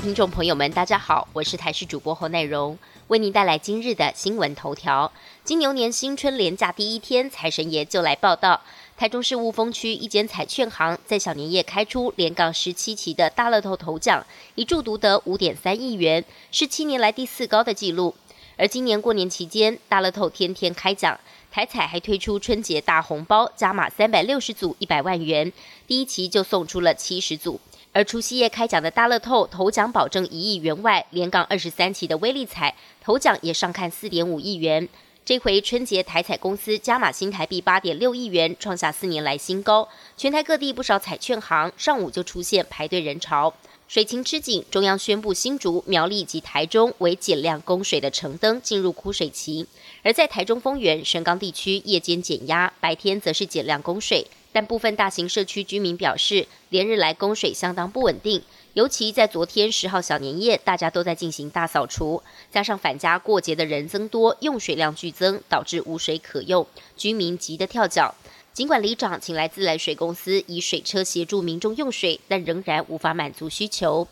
听众朋友们，大家好，我是台视主播侯乃荣，为您带来今日的新闻头条。金牛年新春连假第一天，财神爷就来报道。台中市雾峰区一间彩券行在小年夜开出连港十七期的大乐透头奖，一注独得五点三亿元，是七年来第四高的纪录。而今年过年期间，大乐透天天开奖，台彩还推出春节大红包，加码三百六十组一百万元，第一期就送出了七十组。而除夕夜开奖的大乐透头奖保证一亿元外，连港二十三期的威力彩头奖也上看四点五亿元。这回春节台彩公司加码新台币八点六亿元，创下四年来新高。全台各地不少彩券行上午就出现排队人潮。水情吃紧，中央宣布新竹、苗栗及台中为减量供水的城灯进入枯水期。而在台中丰原、神冈地区，夜间减压，白天则是减量供水。但部分大型社区居民表示，连日来供水相当不稳定。尤其在昨天十号小年夜，大家都在进行大扫除，加上返家过节的人增多，用水量剧增，导致无水可用，居民急得跳脚。尽管里长请来自来水公司以水车协助民众用水，但仍然无法满足需求。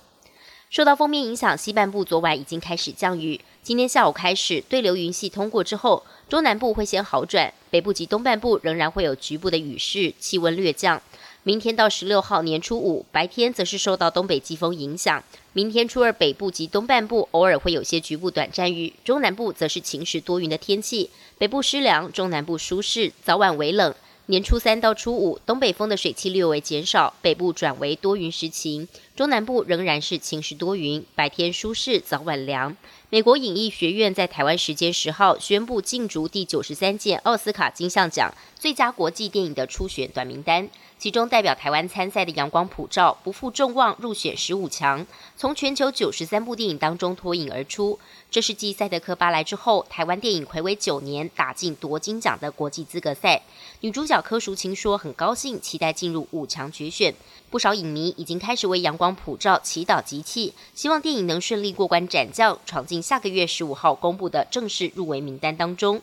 受到封面影响，西半部昨晚已经开始降雨，今天下午开始对流云系通过之后，中南部会先好转，北部及东半部仍然会有局部的雨势，气温略降。明天到十六号年初五，白天则是受到东北季风影响。明天初二，北部及东半部偶尔会有些局部短暂雨，中南部则是晴时多云的天气。北部湿凉，中南部舒适，早晚微冷。年初三到初五，东北风的水汽略微减少，北部转为多云时晴，中南部仍然是晴时多云，白天舒适，早晚凉。美国影艺学院在台湾时间十号宣布竞逐第九十三届奥斯卡金像奖最佳国际电影的初选短名单。其中代表台湾参赛的《阳光普照》不负众望入选十五强，从全球九十三部电影当中脱颖而出。这是继赛德克巴莱之后，台湾电影魁违九年打进夺金奖的国际资格赛。女主角柯淑琴说：“很高兴，期待进入五强决选。不少影迷已经开始为《阳光普照》祈祷集气，希望电影能顺利过关斩将，闯进下个月十五号公布的正式入围名单当中。”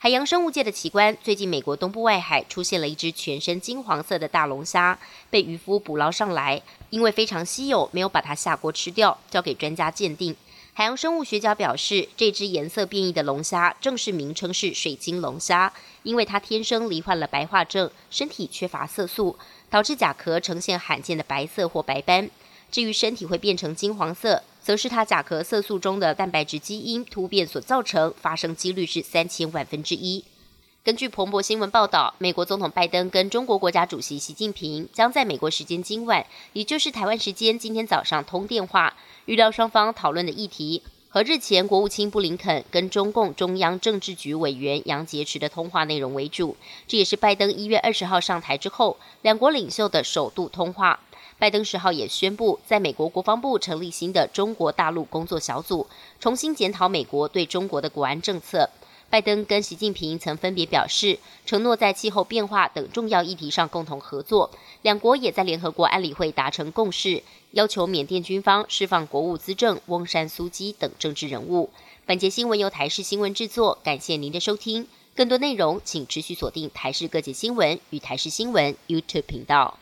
海洋生物界的奇观，最近美国东部外海出现了一只全身金黄色的大龙虾，被渔夫捕捞上来，因为非常稀有，没有把它下锅吃掉，交给专家鉴定。海洋生物学家表示，这只颜色变异的龙虾正式名称是水晶龙虾，因为它天生罹患了白化症，身体缺乏色素，导致甲壳呈现罕见的白色或白斑。至于身体会变成金黄色，则是它甲壳色素中的蛋白质基因突变所造成，发生几率是三千万分之一。根据彭博新闻报道，美国总统拜登跟中国国家主席习近平将在美国时间今晚，也就是台湾时间今天早上通电话，预料双方讨论的议题和日前国务卿布林肯跟中共中央政治局委员杨洁篪的通话内容为主。这也是拜登一月二十号上台之后，两国领袖的首度通话。拜登十号也宣布，在美国国防部成立新的中国大陆工作小组，重新检讨美国对中国的国安政策。拜登跟习近平曾分别表示，承诺在气候变化等重要议题上共同合作。两国也在联合国安理会达成共识，要求缅甸军方释放国务资政翁山苏基等政治人物。本节新闻由台视新闻制作，感谢您的收听。更多内容请持续锁定台视各界新闻与台视新闻 YouTube 频道。